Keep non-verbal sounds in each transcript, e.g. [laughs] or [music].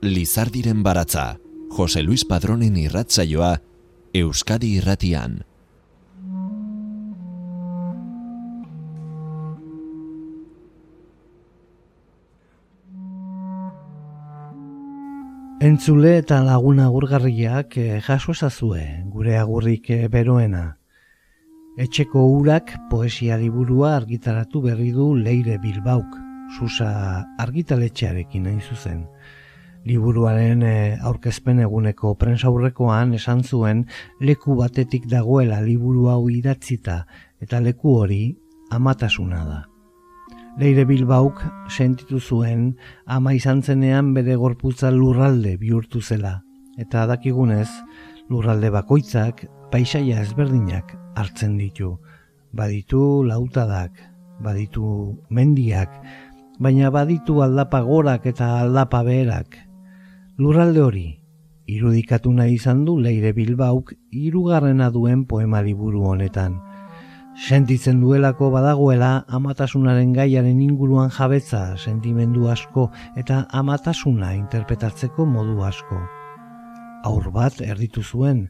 Lizardiren baratza, Jose Luis Padronen irratzaioa, Euskadi irratian. Entzule eta laguna agurgarriak eh, jaso ezazue, gure agurrik eh, beroena. Etxeko urak poesia liburua argitaratu berri du Leire Bilbauk, susa argitaletxearekin hain zuzen. Liburuaren eh, aurkezpen eguneko prensaurrekoan esan zuen leku batetik dagoela liburu hau idatzita eta leku hori amatasuna da. Leire Bilbauk sentitu zuen ama izan zenean bere gorputza lurralde bihurtu zela eta dakigunez lurralde bakoitzak paisaia ezberdinak hartzen ditu. Baditu lautadak, baditu mendiak, baina baditu aldapa gorak eta aldapa beherak. Lurralde hori, irudikatu nahi izan du Leire Bilbauk hirugarrena duen poema liburu honetan. Sentitzen duelako badagoela amatasunaren gaiaren inguruan jabetza sentimendu asko eta amatasuna interpretatzeko modu asko. Aur bat erditu zuen,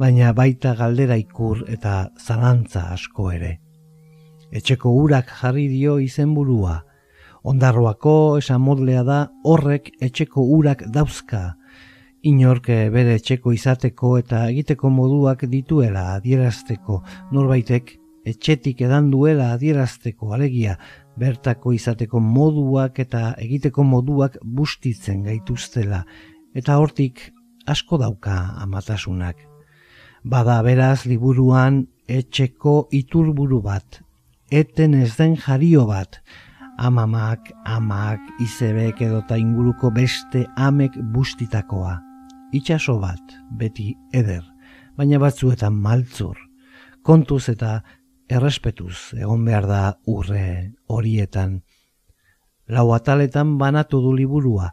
baina baita galdera ikur eta zalantza asko ere. Etxeko urak jarri dio izenburua. Ondarroako esan modlea da horrek etxeko urak dauzka. Inork bere etxeko izateko eta egiteko moduak dituela adierazteko norbaitek etxetik edan duela adierazteko alegia bertako izateko moduak eta egiteko moduak bustitzen gaituztela eta hortik asko dauka amatasunak. Bada beraz liburuan etxeko iturburu bat, eten ez den jario bat, amamak, amak, izebek edota inguruko beste amek bustitakoa. Itxaso bat, beti eder, baina batzuetan maltzur. Kontuz eta errespetuz egon behar da urre horietan. Lau ataletan banatu du liburua,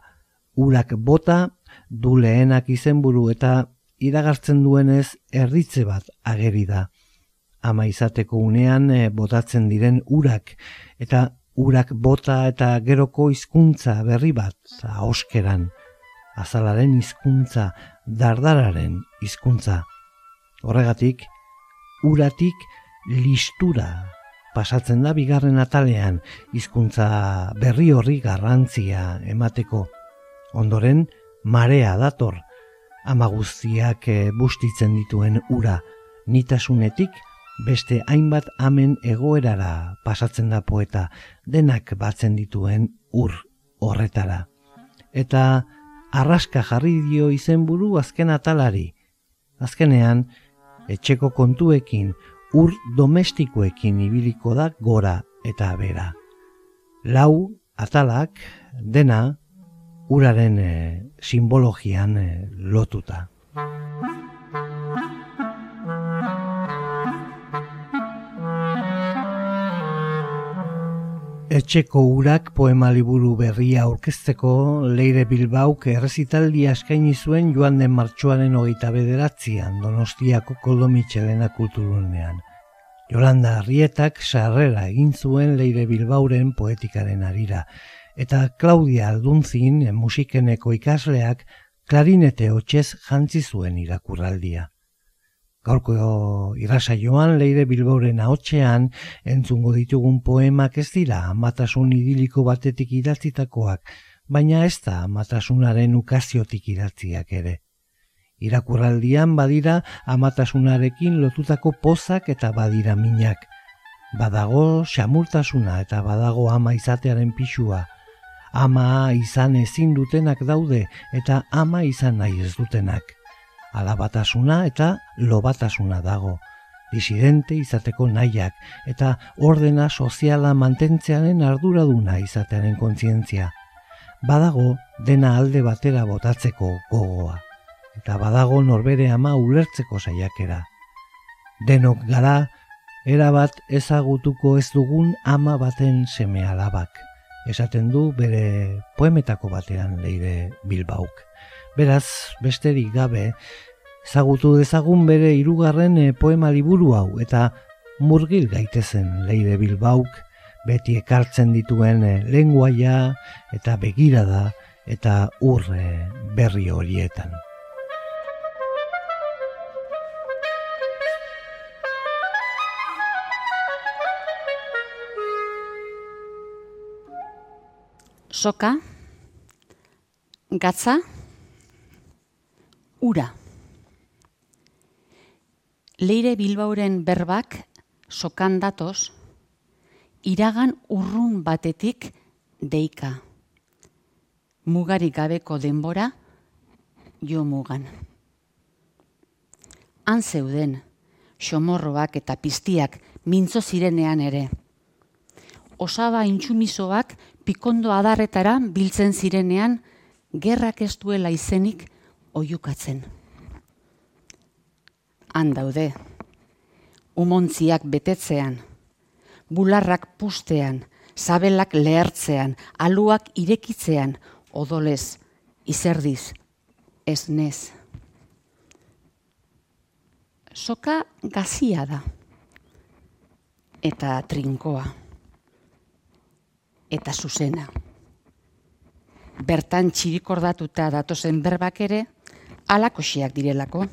urak bota, du lehenak izenburu eta iragartzen duenez erditze bat ageri da. Ama izateko unean e, botatzen diren urak eta urak bota eta geroko hizkuntza berri bat oskeran. Azalaren hizkuntza, dardararen hizkuntza. Horregatik, uratik listura pasatzen da bigarren atalean hizkuntza berri horri garrantzia emateko. Ondoren, marea dator, ama guztiak eh, bustitzen dituen ura nitasunetik beste hainbat amen egoerara pasatzen da poeta denak batzen dituen ur horretara. Eta arraska jarri dio izenburu azken atalari. Azkenean, etxeko kontuekin ur domestikoekin ibiliko da gora eta bera. Lau atalak dena uraren e, simbologian e, lotuta. Etxeko urak poema liburu berria aurkezteko Leire Bilbauk errezitaldi askaini zuen joan den martxoaren hogeita bederatzean Donostiako Koldomitxelena kulturunean. Jolanda Arrietak sarrera egin zuen Leire Bilbauren poetikaren arira, eta Claudia Aldunzin musikeneko ikasleak klarinete hotxez jantzi zuen irakurraldia. Gaurko irrasaioan leire bilboren ahotxean entzungo ditugun poemak ez dira amatasun idiliko batetik idatzitakoak, baina ez da amatasunaren ukaziotik idatziak ere. Irakurraldian badira amatasunarekin lotutako pozak eta badira minak. Badago xamurtasuna eta badago ama izatearen pixua, ama izan ezin dutenak daude eta ama izan nahi ez dutenak. Alabatasuna eta lobatasuna dago. Disidente izateko nahiak eta ordena soziala mantentzearen arduraduna izatearen kontzientzia. Badago dena alde batera botatzeko gogoa. Eta badago norbere ama ulertzeko saiakera. Denok gara, erabat ezagutuko ez dugun ama baten seme alabak esaten du bere poemetako batean leire bilbauk. Beraz, besterik gabe, zagutu dezagun bere hirugarren eh, poema liburu hau eta murgil gaitezen leire bilbauk, beti ekartzen dituen e, lenguaia eta begirada eta urre berri horietan. soka, gatza, ura. Leire Bilbauren berbak sokan datoz, iragan urrun batetik deika. Mugarik gabeko denbora, jo mugan. Han zeuden, xomorroak eta piztiak mintzo zirenean ere. Osaba intsumisoak pikondo adarretara biltzen zirenean, gerrak ez duela izenik oiukatzen. Han daude, umontziak betetzean, bularrak pustean, sabelak lehertzean, aluak irekitzean, odolez, izerdiz, ez nez. Soka gazia da, eta trinkoa eta zuzena. Bertan txirikordatuta datozen berbak ere, alakosiak direlako.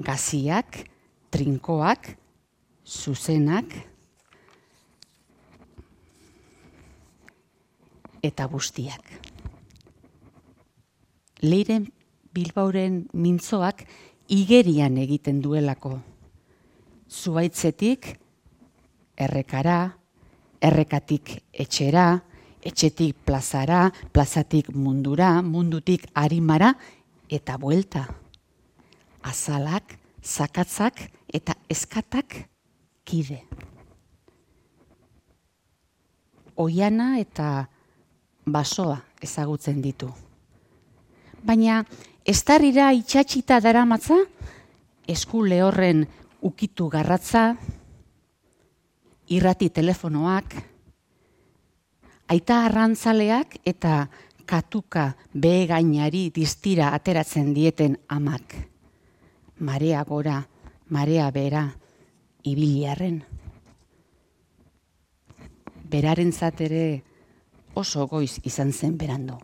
Gaziak, trinkoak, zuzenak, eta guztiak. Leiren Bilbauren mintzoak igerian egiten duelako. Zuaitzetik, errekara, errekatik etxera, etxetik plazara, plazatik mundura, mundutik harimara, eta buelta. Azalak, zakatzak eta eskatak kide. Oiana eta basoa ezagutzen ditu. Baina, estarrira itxatxita daramatza, esku lehorren ukitu garratza, irrati telefonoak, aita arrantzaleak eta katuka behe gainari diztira ateratzen dieten amak. Marea gora, marea bera, ibiliarren. Beraren zatere oso goiz izan zen berando.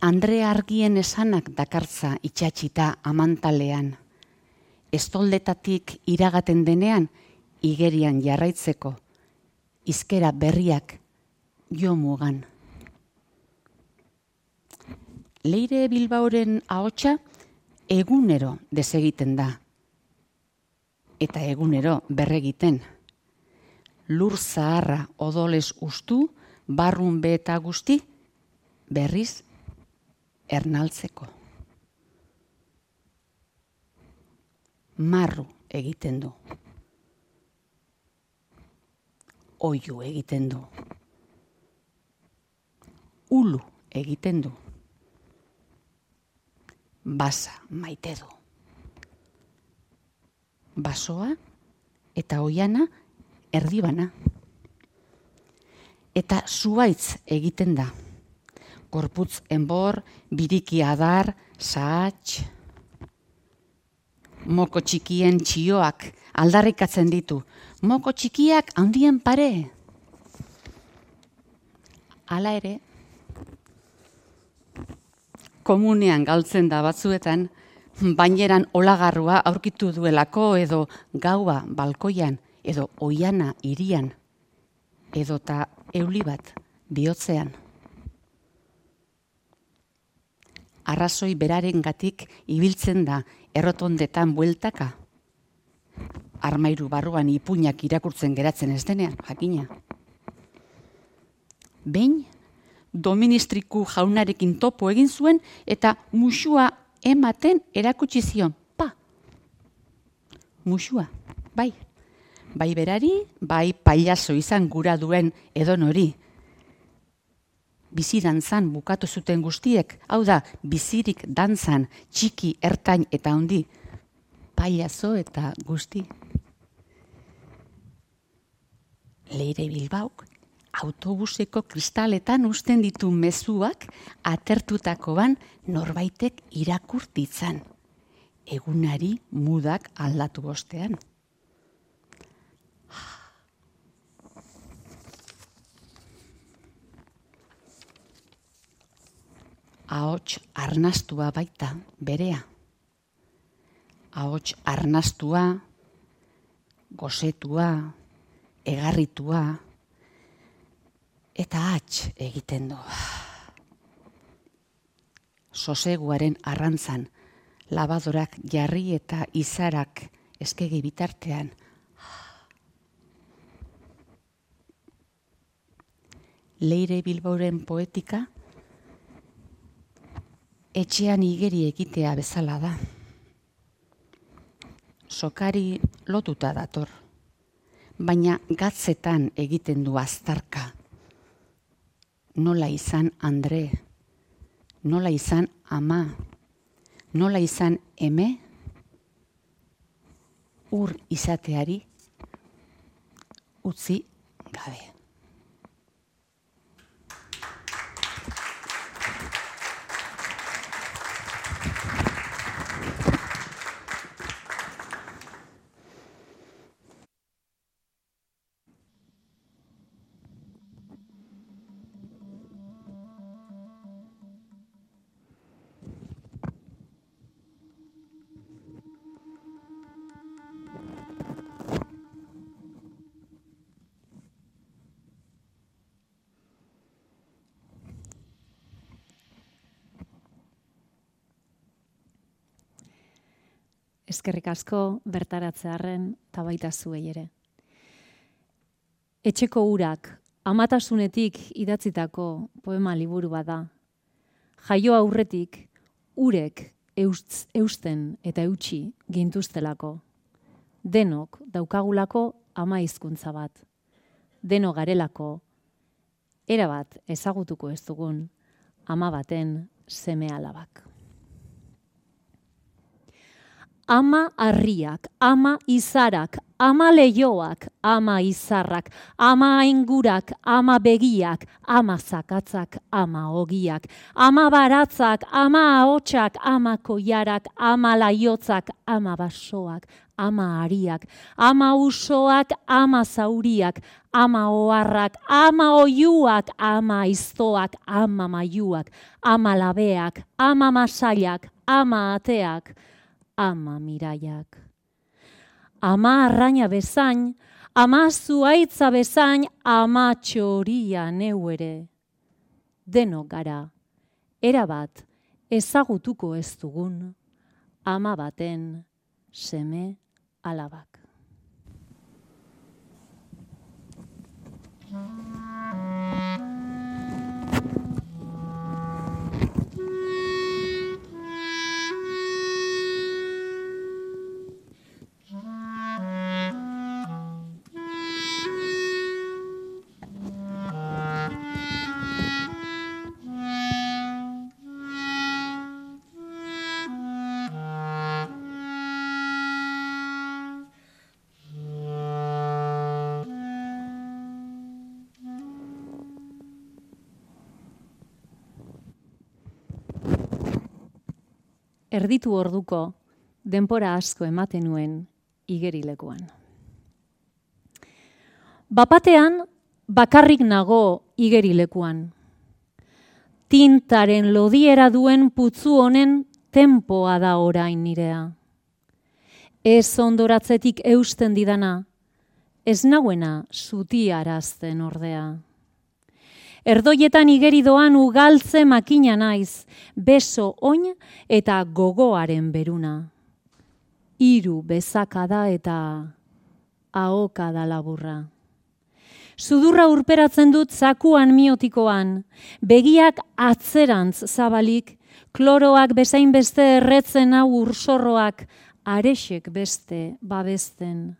Andre argien esanak dakartza itxatxita amantalean. Estoldetatik iragaten denean, igerian jarraitzeko, izkera berriak jo mugan. Leire Bilbauren ahotsa egunero desegiten da. Eta egunero berregiten. Lur zaharra odoles ustu, barrun eta guzti, berriz ernaltzeko. Marru egiten du. Oiu egiten du. Ulu egiten du. Basa maite du. Basoa eta oiana erdibana. Eta zuaitz egiten da gorputz enbor, biriki adar, saatx. Moko txikien txioak aldarrikatzen ditu. Moko txikiak handien pare. Hala ere, komunean galtzen da batzuetan, baineran olagarrua aurkitu duelako edo gaua balkoian edo oiana irian edota euli bat bihotzean. arrazoi beraren gatik ibiltzen da errotondetan bueltaka. Armairu barruan ipuinak irakurtzen geratzen ez denean, jakina. Behin, doministriku jaunarekin topo egin zuen eta musua ematen erakutsi zion. Pa! Musua, bai. Bai berari, bai pailazo izan gura duen edon hori bizi dantzan bukatu zuten guztiek, hau da, bizirik dantzan, txiki, ertain eta handi, paiazo eta guzti. leire bilbauk, autobuseko kristaletan usten ditu mezuak atertutako ban norbaitek irakur ditzan. Egunari mudak aldatu bostean. Ahots arnastua baita berea. Ahots arnastua, gozetua, egarritua, eta hats egiten du. Soseguaren arrantzan, labadorak jarri eta izarak eskegi bitartean. Leire Bilbauren poetika, etxean igeri egitea bezala da. Sokari lotuta dator, baina gatzetan egiten du aztarka. Nola izan Andre, nola izan ama, nola izan eme, ur izateari utzi gabe. Eskerrik asko bertaratzearen tabaita zuei ere. Etxeko urak, amatasunetik idatzitako poema liburu bada. Jaio aurretik, urek eustz, eusten eta eutxi gintuztelako. Denok daukagulako ama hizkuntza bat. Deno garelako, erabat ezagutuko ez dugun, ama baten seme alabak ama harriak, ama izarak, ama leioak, ama izarrak, ama ingurak, ama begiak, ama zakatzak, ama ogiak, ama baratzak, ama ahotsak, ama koiarak, ama laiotzak, ama basoak, ama ariak, ama usoak, ama zauriak, ama oharrak, ama oiuak, ama iztoak, ama maiuak, ama labeak, ama masailak, ama ateak, ama miraiak. Ama arraina bezain, ama zuaitza bezain, ama txoria neu ere. Deno gara, erabat ezagutuko ez dugun, ama baten seme alabak. Erditu orduko denpora asko ematen nuen igerilekuan. Bapatean bakarrik nago igerilekuan. Tintaren lodiera duen putzu honen tempoa da orain nirea. Ez ondoratzetik eusten didana, ez nauena zutiarazten ordea. Erdoietan igeri doan ugaltze makina naiz, beso oin eta gogoaren beruna. Hiru bezakada eta ahoka da laburra. Sudurra urperatzen dut zakuan miotikoan, begiak atzerantz zabalik, kloroak bezain beste erretzen hau ursorroak, aresek beste babesten.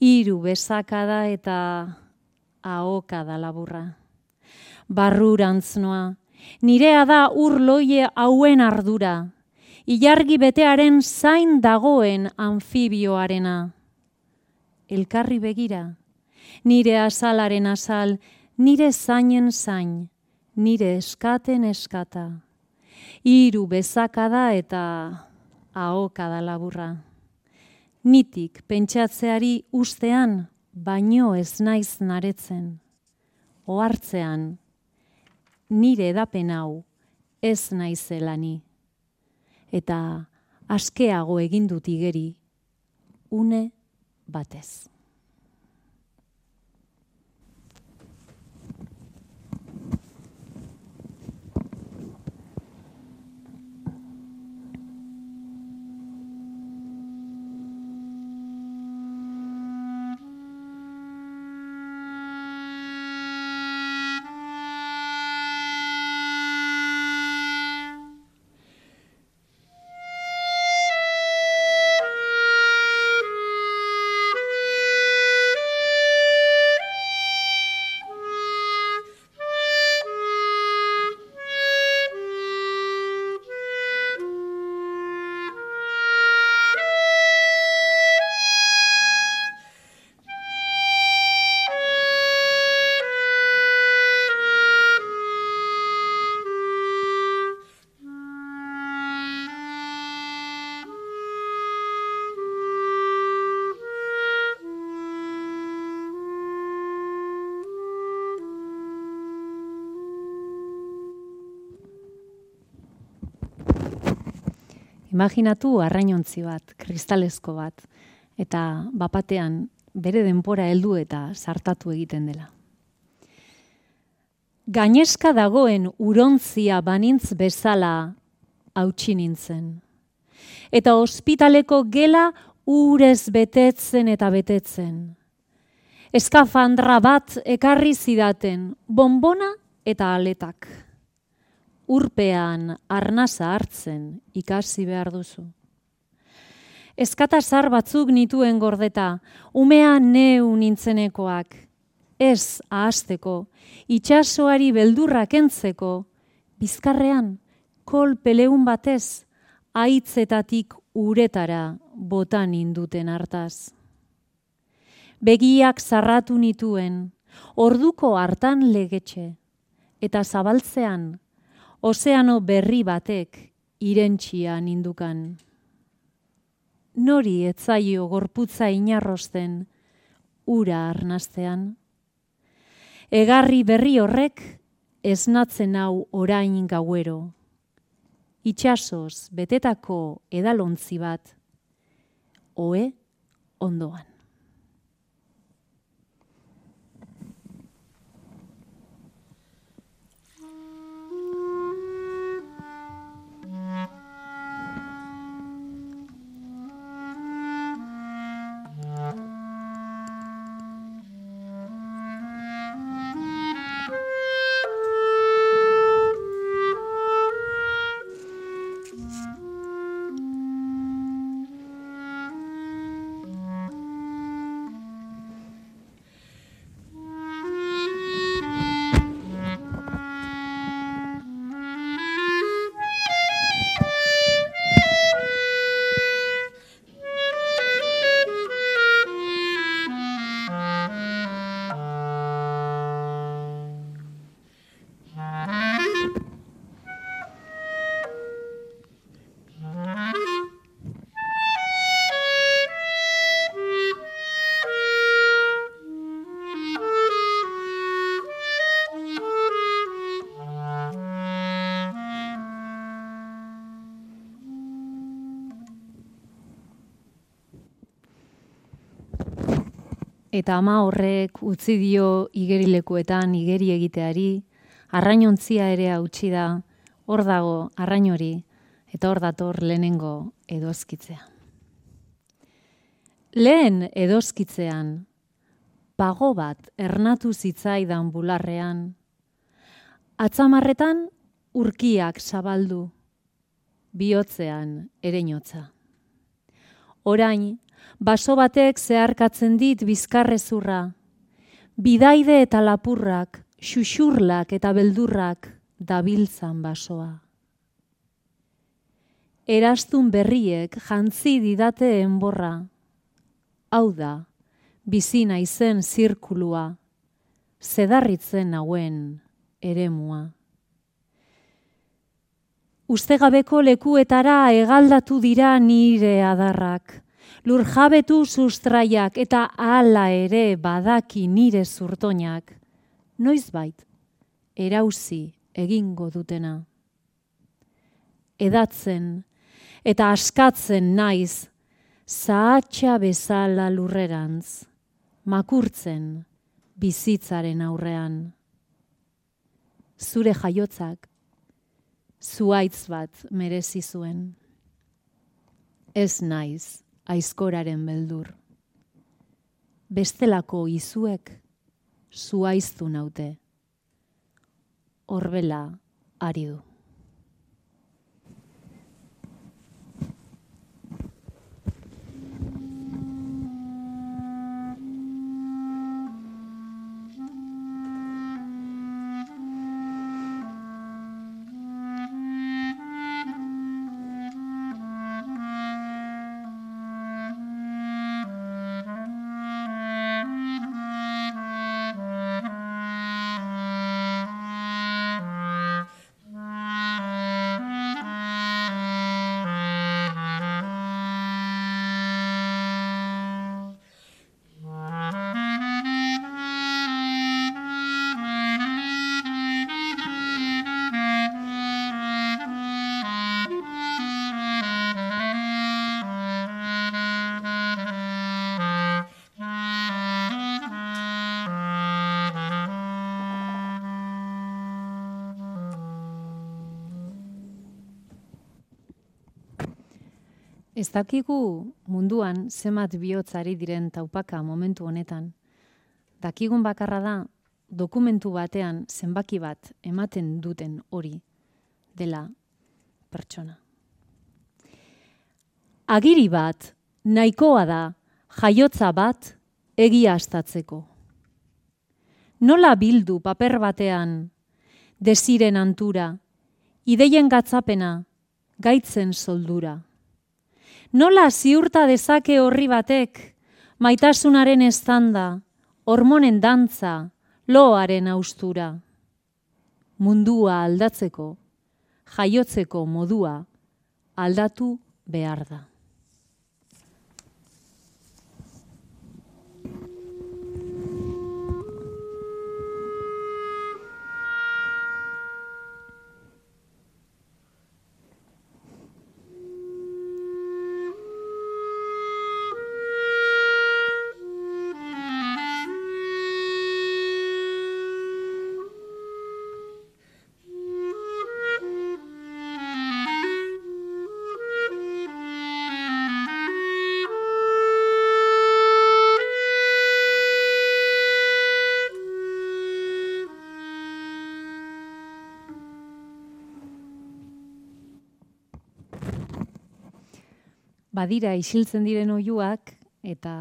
Hiru bezakada eta ahoka da laburra barrurantz noa. Nirea da urloie hauen ardura, ilargi betearen zain dagoen anfibioarena. Elkarri begira, nire azalaren azal, nire zainen zain, nire eskaten eskata. Hiru bezakada eta ahokada laburra. Nitik pentsatzeari ustean, baino ez naiz naretzen. Oartzean, nire edapen hau ez naizelani. Eta askeago egin dut igeri, une batez. Imaginatu arrainontzi bat, kristalezko bat, eta bapatean bere denpora heldu eta sartatu egiten dela. Gaineska dagoen urontzia banintz bezala hautsi nintzen. Eta ospitaleko gela urez betetzen eta betetzen. Eskafandra bat ekarri zidaten, bonbona eta aletak urpean arnasa hartzen ikasi behar duzu. Eskata zar batzuk nituen gordeta, umea neu nintzenekoak, ez ahasteko, itxasoari beldurrak entzeko, bizkarrean, kol peleun batez, aitzetatik uretara botan induten hartaz. Begiak zarratu nituen, orduko hartan legetxe, eta zabaltzean ozeano berri batek irentxia nindukan. Nori etzaio gorputza inarrosten ura arnastean. Egarri berri horrek esnatzen hau orain gauero. Itxasoz betetako edalontzi bat, oe ondoan. Eta ama horrek utzi dio igerilekuetan igeri egiteari, arrainontzia ere hautsi da, hor dago arrainori, eta hor dator lehenengo edozkitzea. Lehen edozkitzean, pago bat ernatu zitzaidan bularrean, atzamarretan urkiak zabaldu, bihotzean ereinotza. Orain, baso batek zeharkatzen dit bizkarrezurra. Bidaide eta lapurrak, xuxurlak eta beldurrak dabiltzan basoa. Erastun berriek jantzi didate enborra. Hau da, bizina izen zirkulua, zedarritzen hauen eremua. Ustegabeko lekuetara egaldatu dira nire adarrak, lur jabetu sustraiak eta hala ere badaki nire zurtoinak, noiz bait, erauzi egingo dutena. edatzen eta askatzen naiz, zahatxa bezala lurrerantz, makurtzen bizitzaren aurrean. Zure jaiotzak, zuaitz bat merezi zuen. Ez naiz aizkoraren beldur. Bestelako izuek zuaiztu naute. Horbela ari du. Dakigu munduan zemat bihotzari diren taupaka momentu honetan. Dakigun bakarra da dokumentu batean zenbaki bat ematen duten hori dela pertsona. Agiri bat nahikoa da jaiotza bat egia astatzeko. Nola bildu paper batean desiren antura, ideien gatzapena, gaitzen soldura. Nola ziurta dezake horri batek, maitasunaren estanda, hormonen dantza, loaren austura. Mundua aldatzeko, jaiotzeko modua aldatu behar da. Badira isiltzen diren oiuak eta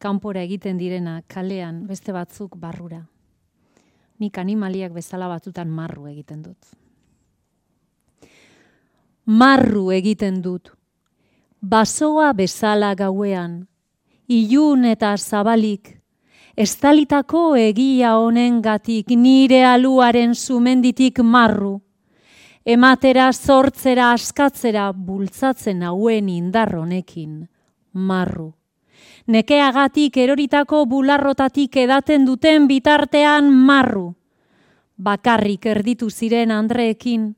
kanpora egiten direna kalean beste batzuk barrura. Nik animaliak bezala batzutan marru egiten dut. Marru egiten dut. Basoa bezala gauean, ilun eta zabalik, estalitako egia honen gatik nire aluaren sumenditik marru ematera sortzera askatzera bultzatzen hauen indarronekin, marru. Nekeagatik eroritako bularrotatik edaten duten bitartean marru. Bakarrik erditu ziren Andreekin,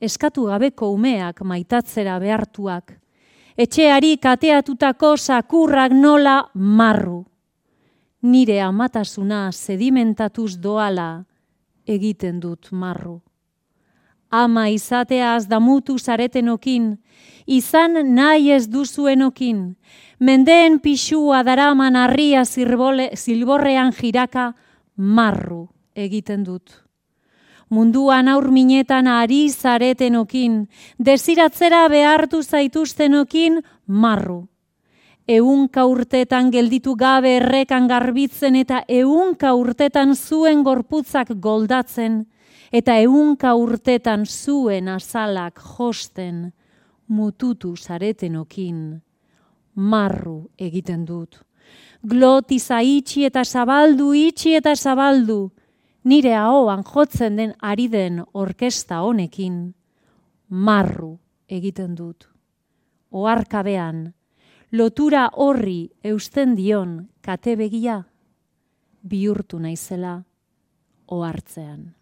eskatu gabeko umeak maitatzera behartuak. Etxeari kateatutako sakurrak nola marru. Nire amatasuna sedimentatuz doala egiten dut marru ama izateaz damutu zaretenokin, izan nahi ez duzuenokin, mendeen pixua daraman harria zirbole, zilborrean jiraka marru egiten dut. Munduan aur minetan ari zaretenokin, desiratzera behartu zaituztenokin marru. Eunka urtetan gelditu gabe errekan garbitzen eta eunka urtetan zuen gorputzak goldatzen, eta ehunka urtetan zuen azalak josten mututu zaretenokin marru egiten dut. Glotiza itxi eta zabaldu, itxi eta zabaldu, nire ahoan jotzen den ari den orkesta honekin marru egiten dut. Oarkabean, lotura horri eusten dion kate begia, bihurtu naizela ohartzean.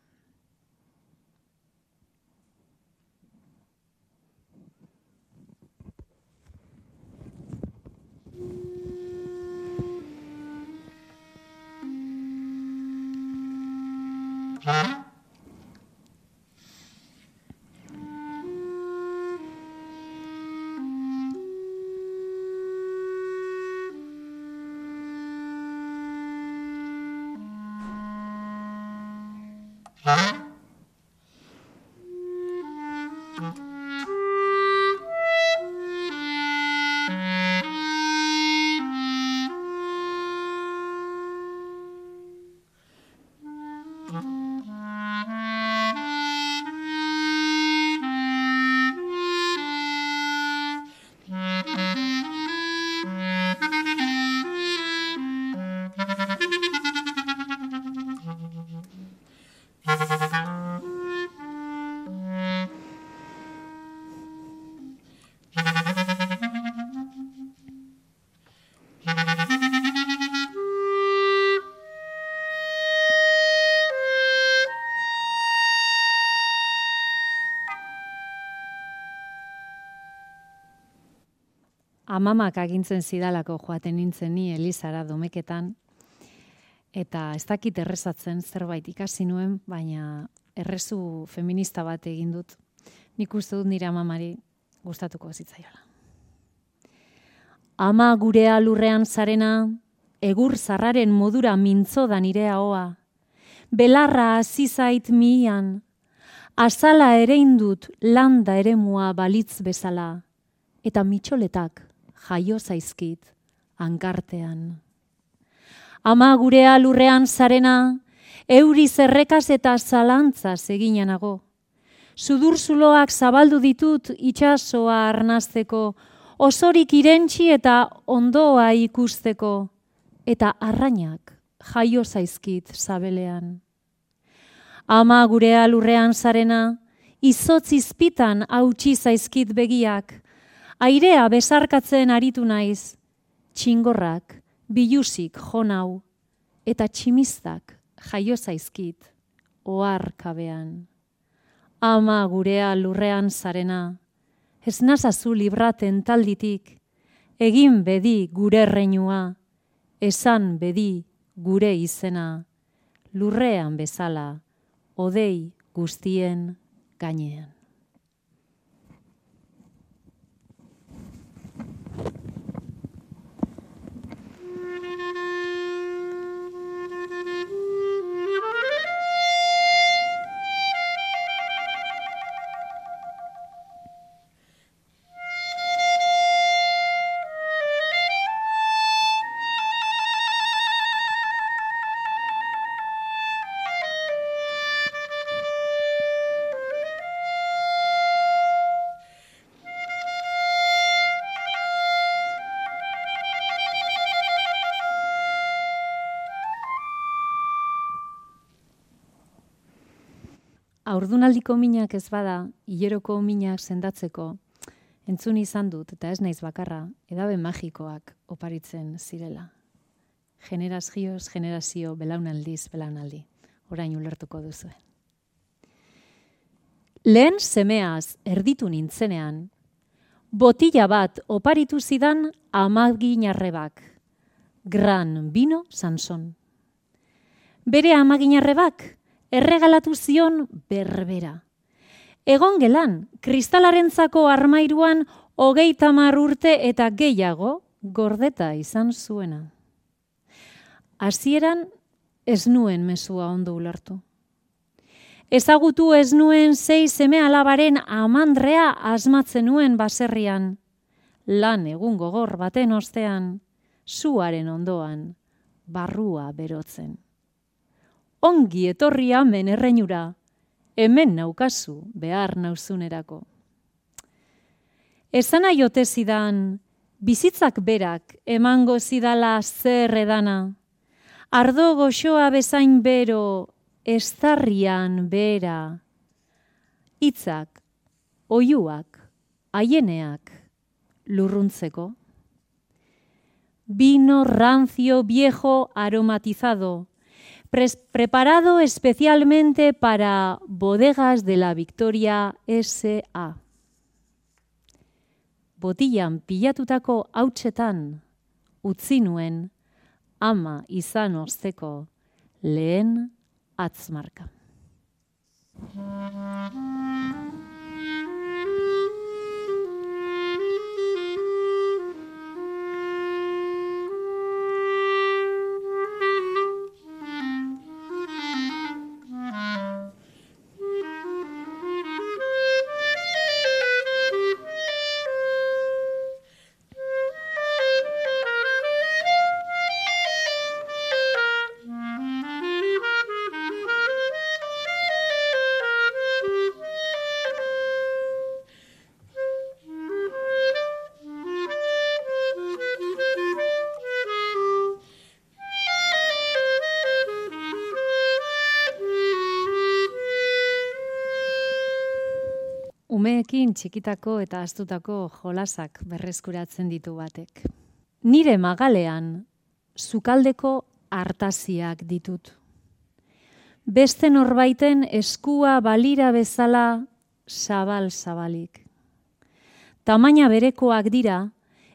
Huh? Amamak agintzen zidalako joaten nintzen ni Elizara domeketan, eta ez dakit errezatzen zerbait ikasi nuen, baina errezu feminista bat egin dut. Nik uste dut nire amamari gustatuko zitzaiola. Ama gurea lurrean zarena, egur zarraren modura mintzo da nire ahoa. Belarra azizait mian, azala ere indut landa ere mua balitz bezala, eta mitxoletak jaio zaizkit ankartean. Ama gurea lurrean zarena, euri zerrekaz eta zalantzaz eginanago. Sudurzuloak zabaldu ditut itxasoa arnazteko, osorik irentxi eta ondoa ikusteko, eta arrainak jaio zaizkit zabelean. Ama gurea lurrean zarena, izotz izpitan hautsi zaizkit begiak, airea besarkatzen aritu naiz, txingorrak, bilusik jonau, eta tximistak jaio zaizkit, ohar kabean. Ama gurea lurrean zarena, ez nazazu libraten talditik, egin bedi gure reinua, esan bedi gure izena, lurrean bezala, odei guztien gainean. Aurdunaldiko minak ez bada, hileroko minak sendatzeko, entzun izan dut, eta ez naiz bakarra, edabe magikoak oparitzen zirela. Generazioz, generazio, belaunaldiz, belaunaldi. Orain ulertuko duzu. Lehen semeaz erditu nintzenean, botila bat oparitu zidan amaginarrebak. Gran bino Sanson. Bere amaginarrebak, erregalatu zion berbera. Egon gelan, kristalarentzako armairuan hogei tamar urte eta gehiago gordeta izan zuena. Hasieran ez nuen mesua ondo ulertu. Ezagutu ez nuen zei seme alabaren amandrea asmatzen nuen baserrian. Lan egun gogor baten ostean, zuaren ondoan, barrua berotzen ongi etorria menerreinura, hemen naukazu behar nauzunerako. Esan aiote zidan, bizitzak berak emango zidala zer edana, ardo goxoa bezain bero, estarrian bera, hitzak, oiuak, haieneak, lurruntzeko. Vino rancio viejo aromatizado, preparado especialmente para bodegas de la Victoria S.A. Botillan pilatutako hautsetan utzi nuen ama izan osteko lehen atzmarka. Umeekin txikitako eta astutako jolasak berreskuratzen ditu batek. Nire magalean sukaldeko hartaziak ditut. Beste norbaiten eskua balira bezala zabal zabalik. Tamaina berekoak dira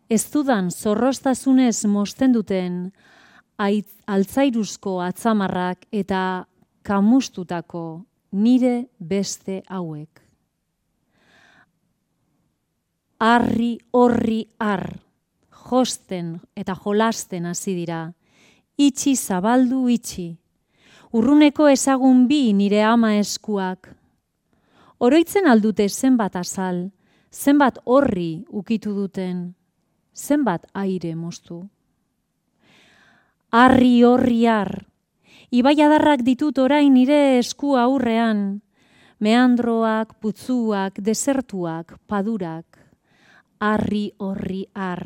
ez dudan zorrostazunez mosten duten altzairuzko atzamarrak eta kamustutako nire beste hauek. Arri horri ar, josten eta jolasten hasi dira, itxi zabaldu itxi, urruneko ezagun bi nire ama eskuak. Oroitzen aldute zenbat azal, zenbat horri ukitu duten, zenbat aire moztu. Arri horri ar, ibai adarrak ditut orain nire esku aurrean, meandroak, putzuak, desertuak, padurak, arri horri ar.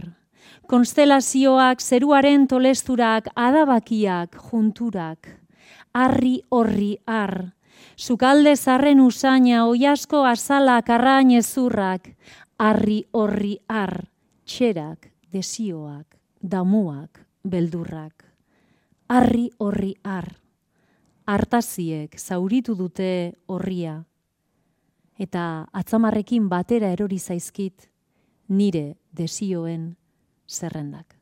Konstelazioak, zeruaren tolesturak, adabakiak, junturak, arri horri ar. Zukalde zarren usaina, oiasko azalak, arrain ezurrak, arri horri ar. Txerak, desioak, damuak, beldurrak arri horri ar. Artaziek zauritu dute horria. Eta atzamarrekin batera erori zaizkit nire desioen zerrendak.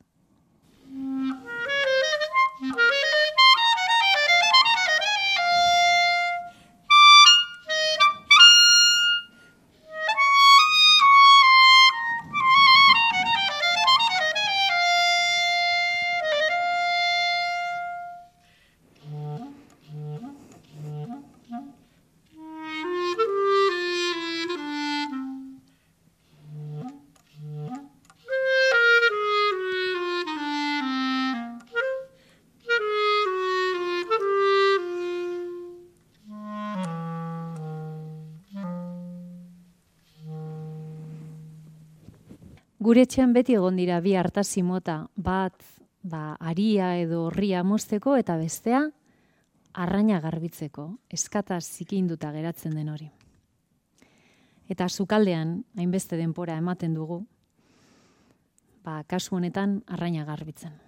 Gure etxean beti egon dira bi hartasi mota, bat ba, aria edo horria mozteko eta bestea arraina garbitzeko, eskata zikinduta geratzen den hori. Eta sukaldean, hainbeste denpora ematen dugu, ba, kasu honetan arraina garbitzen.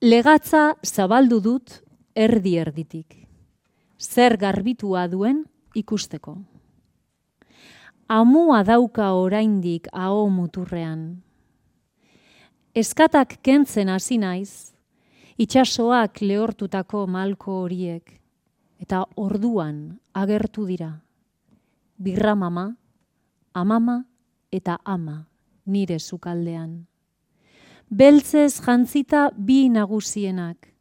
Legatza zabaldu dut erdi erditik. Zer garbitua duen ikusteko amua dauka oraindik aho muturrean. Eskatak kentzen hasi naiz, itxasoak lehortutako malko horiek, eta orduan agertu dira. Birra mama, amama eta ama nire sukaldean. Beltzez jantzita bi nagusienak.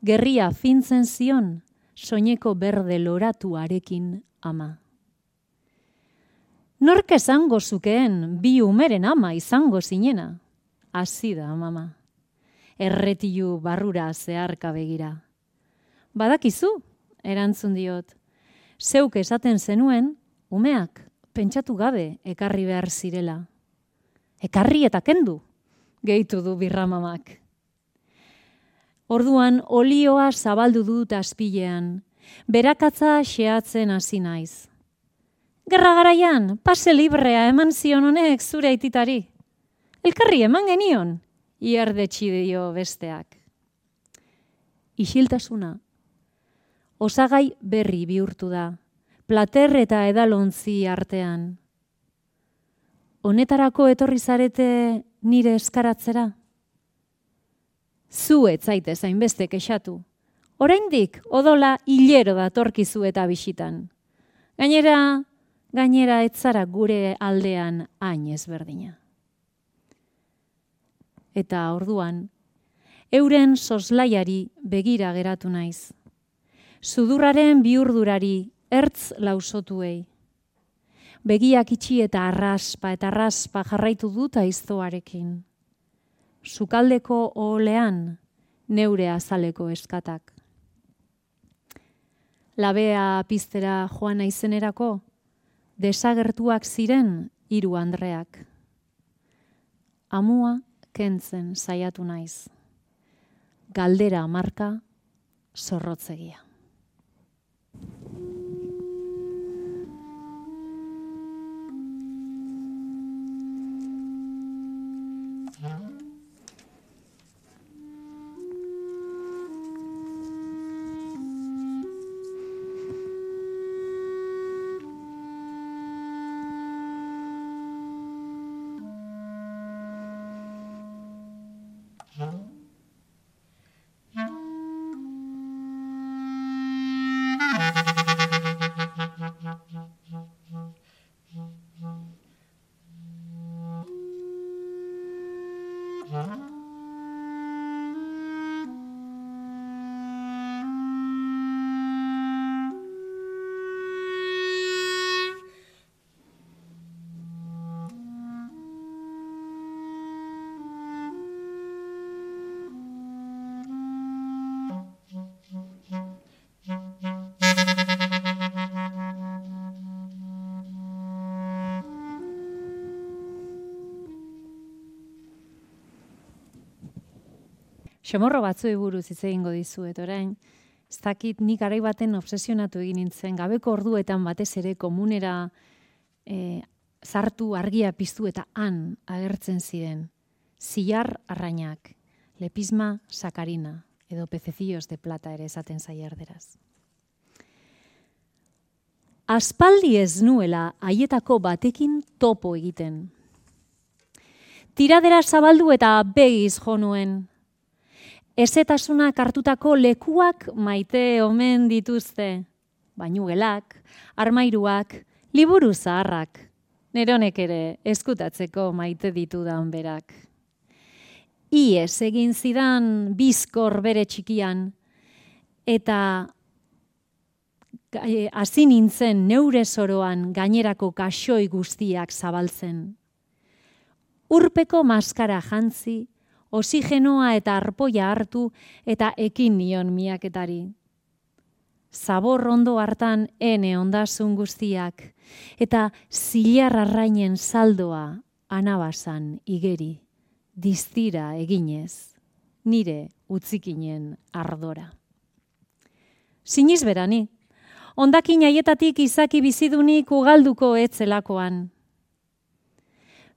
Gerria fintzen zion, soineko berde loratu arekin ama. Nork esango zukeen bi umeren ama izango zinena? Hasi da, mama. Erretiu barrura zeharka begira. Badakizu, erantzun diot. Zeuk esaten zenuen, umeak, pentsatu gabe ekarri behar zirela. Ekarri eta kendu, gehitu du birramamak. Orduan, olioa zabaldu dut azpilean, berakatza xeatzen hasi naiz. Gerra garaian, pase librea eman zion honek zure aititari. Elkarri eman genion, iarde txidio besteak. Isiltasuna, osagai berri bihurtu da, plater eta edalontzi artean. Honetarako etorri zarete nire eskaratzera? Zu etzaite zainbeste kexatu. Oraindik odola hilero da torkizu eta bisitan. Gainera, gainera etzara gure aldean hain ezberdina. Eta orduan, euren soslaiari begira geratu naiz. Sudurraren biurdurari ertz lausotuei. Begiak itxi eta arraspa eta arraspa jarraitu dut aiztoarekin. Sukaldeko olean neure azaleko eskatak. Labea piztera joan naizenerako, desagertuak ziren hiru andreak. Amua kentzen saiatu naiz. Galdera marka zorrotzegia. Xemorro batzuei buruz hitz egingo dizuet orain. Ez dakit nik garai baten obsesionatu egin nintzen, gabeko orduetan batez ere komunera e, zartu argia piztu eta han agertzen ziren. Zilar arrainak, lepisma sakarina, edo pececillos de plata ere esaten zai erderaz. Aspaldi ez nuela haietako batekin topo egiten. Tiradera zabaldu eta begiz jo nuen, ezetasuna hartutako lekuak maite omen dituzte. Bainugelak, armairuak, liburu zaharrak, neronek ere eskutatzeko maite ditu daun berak. Iez egin zidan bizkor bere txikian, eta hasi nintzen neure zoroan gainerako kasoi guztiak zabaltzen. Urpeko maskara jantzi, osigenoa eta arpoia hartu eta ekin nion miaketari. Zabor ondo hartan ene ondasun guztiak eta zilar arrainen saldoa anabasan igeri, diztira eginez, nire utzikinen ardora. Siniz berani, ondakin aietatik izaki bizidunik ugalduko etzelakoan,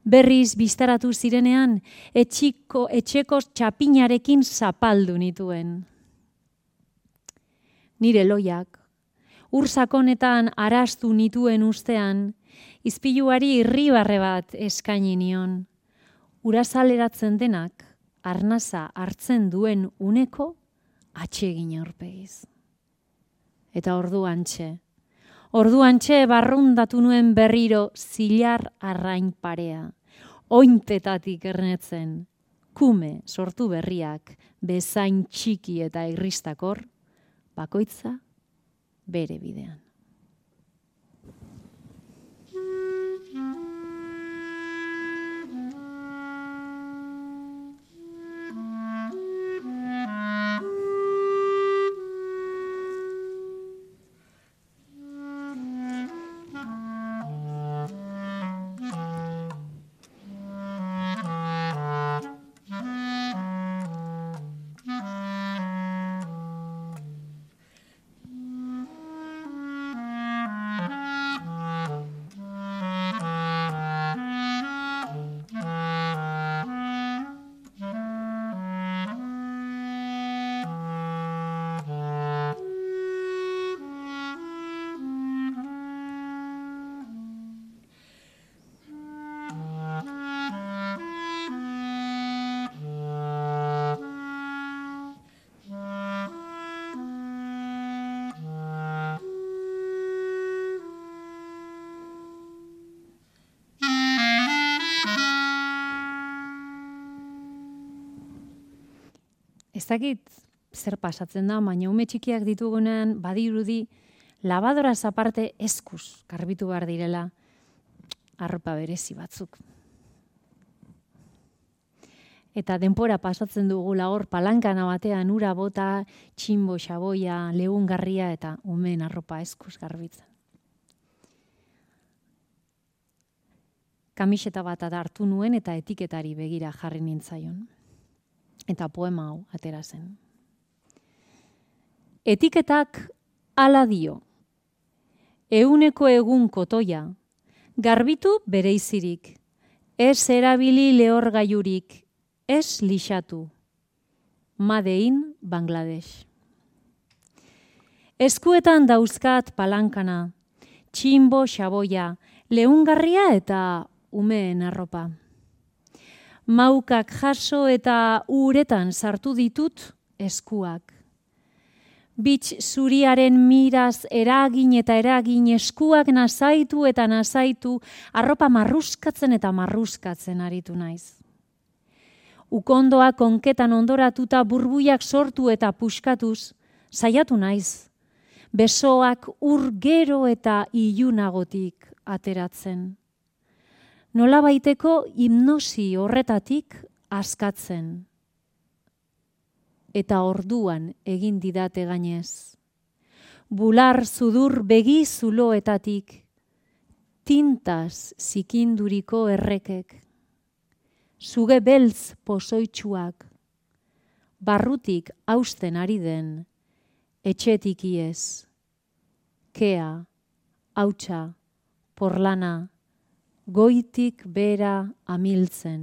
berriz biztaratu zirenean, etxiko, etxeko txapinarekin zapaldu nituen. Nire loiak, ursakonetan arastu nituen ustean, izpiluari irribarre bat eskaini nion. Urazaleratzen denak, arnaza hartzen duen uneko, atxegin aurpegiz. Eta ordu antxe, Orduan txe barrundatu nuen berriro zilar arrain parea. Ointetatik ernetzen, kume sortu berriak, bezain txiki eta irristakor, bakoitza bere bidean. Dakit zer pasatzen da, baina ume txikiak ditugunean badirudi labadora aparte eskuz garbitu behar direla arropa berezi batzuk. Eta denpora pasatzen dugu hor palankana batean ura bota, txinbo xaboia, leungarria eta umeen arropa eskuz garbitzen. Kamiseta bat hartu nuen eta etiketari begira jarri nintzaion eta poema hau atera zen. Etiketak ala dio. Euneko egun kotoia, garbitu bereizirik, ez erabili lehor gaiurik, ez lixatu. Madein, Bangladesh. Eskuetan dauzkat palankana, tximbo xaboia, leungarria eta umeen arropa maukak jaso eta uretan sartu ditut eskuak. Bitx zuriaren miraz eragin eta eragin eskuak nazaitu eta nazaitu arropa marruskatzen eta marruskatzen aritu naiz. ukondoa konketan ondoratuta burbuiak sortu eta puskatuz, saiatu naiz, besoak ur gero eta ilunagotik ateratzen. Nola baiteko hipnosi horretatik askatzen. Eta orduan egin didate gainez. Bular zudur begi zuloetatik, tintaz zikinduriko errekek. Zuge beltz pozoitsuak, barrutik hausten ari den, etxetik iez, kea, hautsa, porlana, goitik bera amiltzen.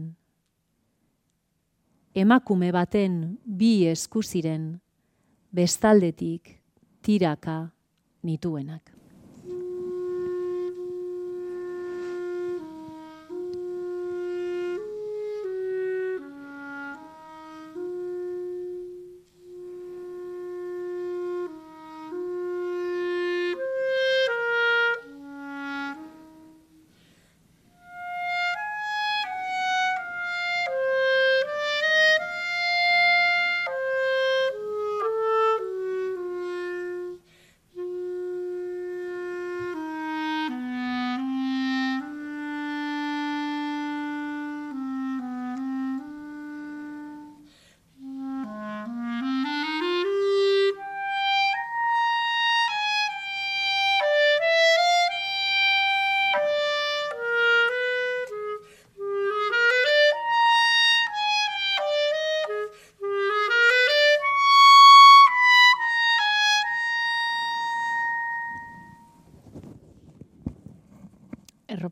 Emakume baten bi eskuziren, bestaldetik tiraka nituenak.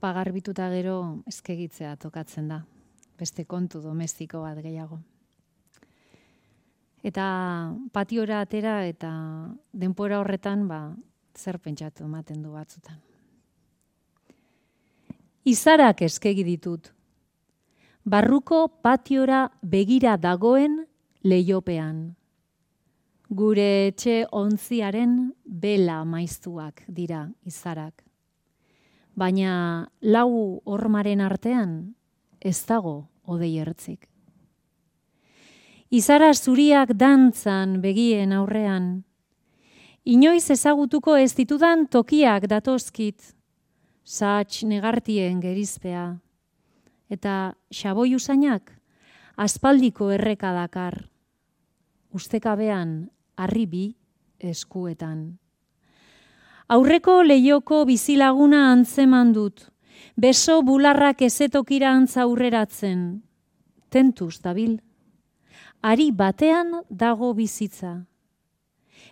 Erropa garbituta gero eskegitzea tokatzen da. Beste kontu domestiko bat gehiago. Eta patiora atera eta denpora horretan ba, zer pentsatu ematen du batzutan. Izarak eskegi ditut. Barruko patiora begira dagoen leiopean. Gure etxe ontziaren bela maiztuak dira izarak baina lau hormaren artean ez dago odei ertzik. Izara zuriak dantzan begien aurrean, inoiz ezagutuko ez ditudan tokiak datozkit, saatx negartien gerizpea, eta xaboi usainak aspaldiko erreka dakar, ustekabean arribi eskuetan. Aurreko leioko bizilaguna antzeman dut, beso bularrak ezetokira antza aurreratzen. Tentuz, dabil. Ari batean dago bizitza.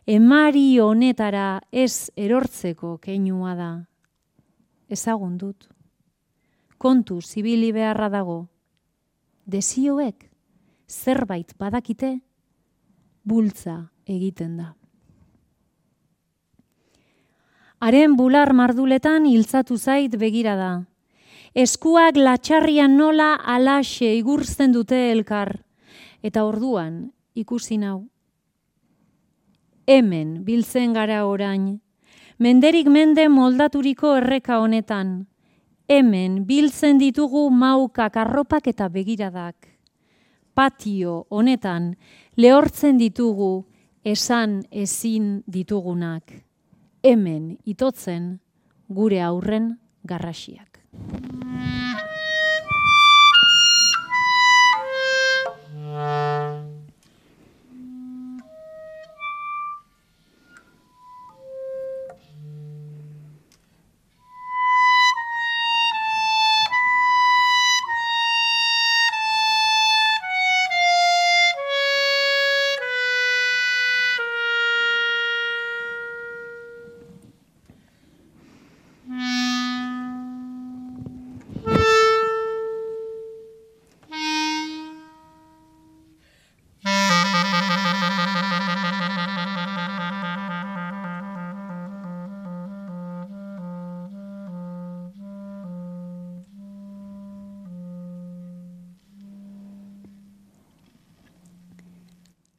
Emari honetara ez erortzeko keinua da. Ezagun dut. Kontu zibili beharra dago. Desioek zerbait badakite bultza egiten da. Haren bular marduletan hiltzatu zait begira da. Eskuak latxarrian nola alaxe igurtzen dute elkar. Eta orduan ikusi nau. Hemen biltzen gara orain. Menderik mende moldaturiko erreka honetan. Hemen biltzen ditugu maukak arropak eta begiradak. Patio honetan lehortzen ditugu esan ezin ditugunak hemen itotzen gure aurren garrasiak.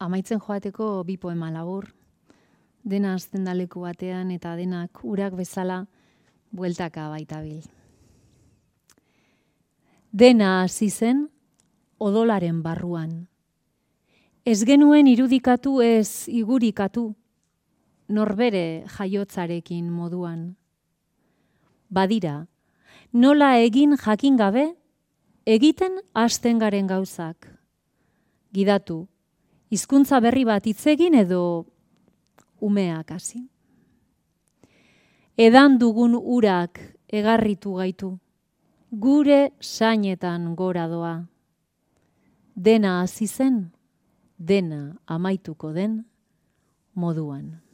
Amaitzen joateko bi poema labur, dena azten daleku batean eta denak urak bezala bueltaka baita bil. Dena hasi zen odolaren barruan. Ez genuen irudikatu ez igurikatu, norbere jaiotzarekin moduan. Badira, nola egin jakin gabe, egiten hasten garen gauzak. Gidatu, hizkuntza berri bat itzegin edo umeak hasi. Edan dugun urak egarritu gaitu, gure sainetan gora doa. Dena hasi zen, dena amaituko den moduan.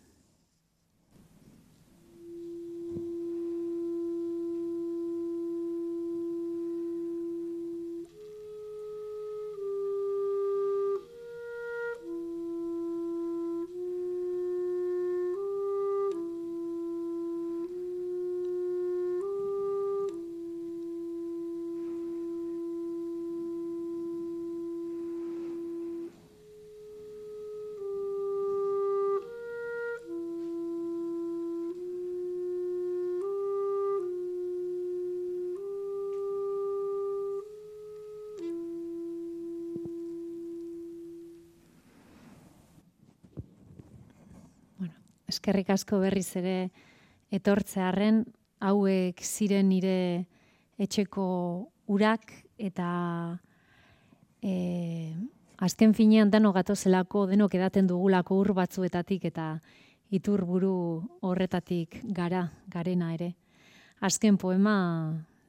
Eskerrik asko berriz ere etortzearren hauek ziren nire etxeko urak eta e, azken finean dano gatozelako denok edaten dugulako ur batzuetatik eta iturburu horretatik gara, garena ere. Azken poema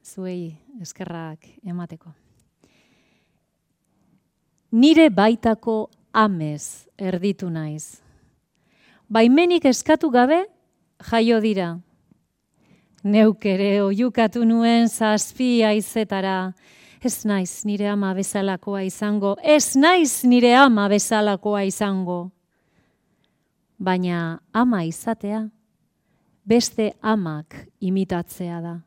zuei eskerrak emateko. Nire baitako amez erditu naiz baimenik eskatu gabe jaio dira. Neuk ere oiukatu nuen zazpi aizetara, ez naiz nire ama bezalakoa izango, ez naiz nire ama bezalakoa izango. Baina ama izatea, beste amak imitatzea da.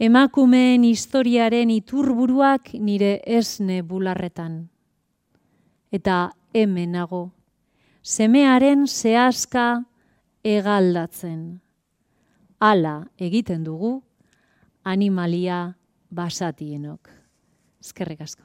Emakumeen historiaren iturburuak nire esne bularretan. Eta hemen nago semearen zehazka egaldatzen. Hala egiten dugu animalia basatienok. Eskerrik asko.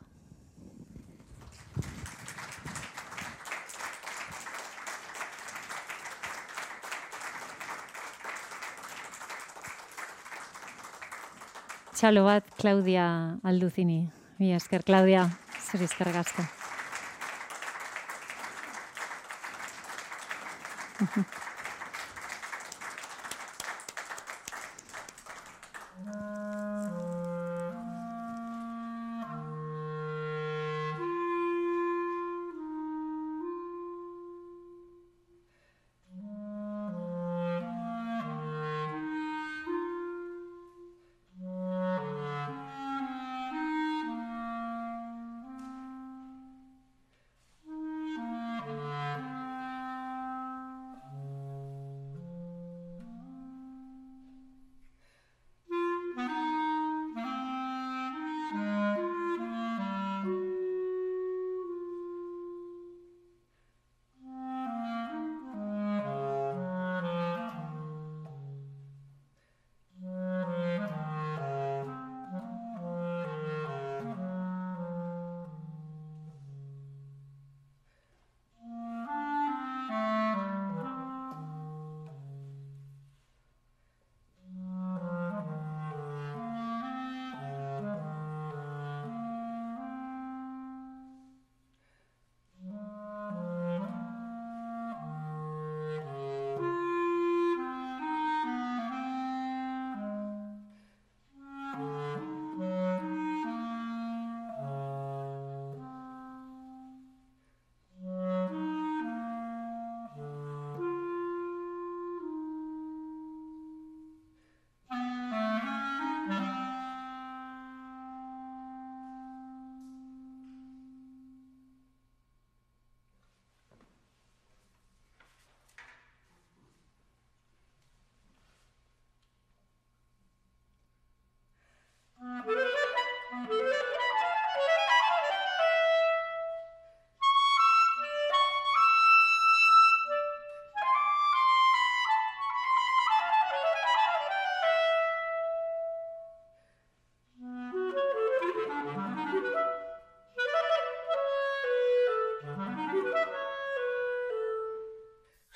Txalo bat, Claudia Alduzini. Mi esker, Claudia, zer eskerrik asko. Mm-hmm. [laughs]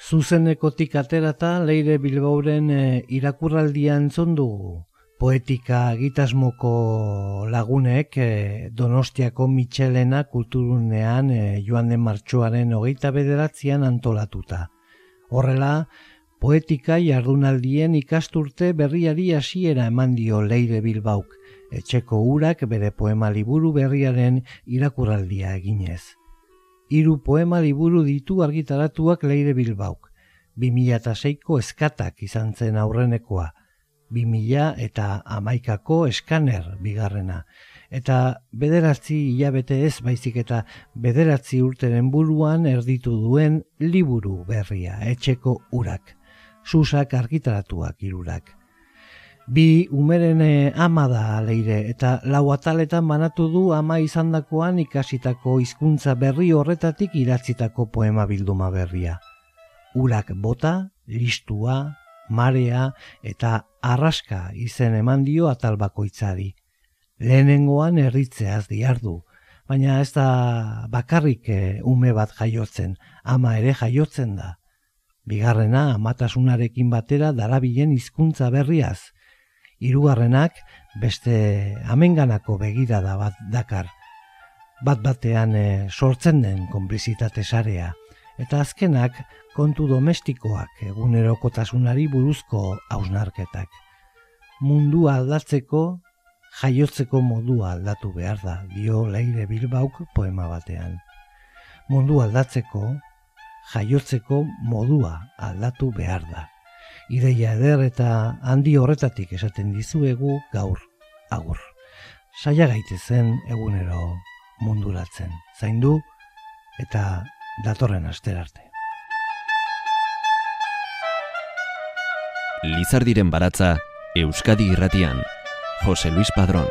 Zuzenekotik aterata leire bilbauren e, irakurraldian zondugu. Poetika gitasmoko lagunek e, Donostiako Mitxelena kulturunean e, joan den martxoaren hogeita bederatzean antolatuta. Horrela, poetika jardunaldien ikasturte berriari hasiera eman dio leire bilbauk, etxeko urak bere poema liburu berriaren irakurraldia eginez hiru poema liburu ditu argitaratuak leire bilbauk. 2006ko eskatak izan zen aurrenekoa, 2000 eta amaikako eskaner bigarrena. Eta bederatzi hilabete ez baizik eta bederatzi urteren buruan erditu duen liburu berria, etxeko urak. Susak argitaratuak irurak. Bi umeren ama da leire eta lau ataletan banatu du ama izandakoan ikasitako hizkuntza berri horretatik idatzitako poema bilduma berria. Urak bota, listua, marea eta arraska izen eman dio atal bakoitzari. Lehenengoan erritzeaz diardu, baina ez da bakarrik eh, ume bat jaiotzen, ama ere jaiotzen da. Bigarrena amatasunarekin batera darabilen hizkuntza berriaz, hirugarrenak beste amenganako begirada bat dakar. Bat batean e, sortzen den konplizitate sarea eta azkenak kontu domestikoak egunerokotasunari buruzko hausnarketak. Mundu aldatzeko jaiotzeko modua aldatu behar da, dio leire bilbauk poema batean. Mundu aldatzeko jaiotzeko modua aldatu behar da ideia eder eta handi horretatik esaten dizuegu gaur agur. Saia gaitezen egunero munduratzen. Zaindu eta datorren asterarte. Lizardiren baratza Euskadi Irratian. Jose Luis Padrón.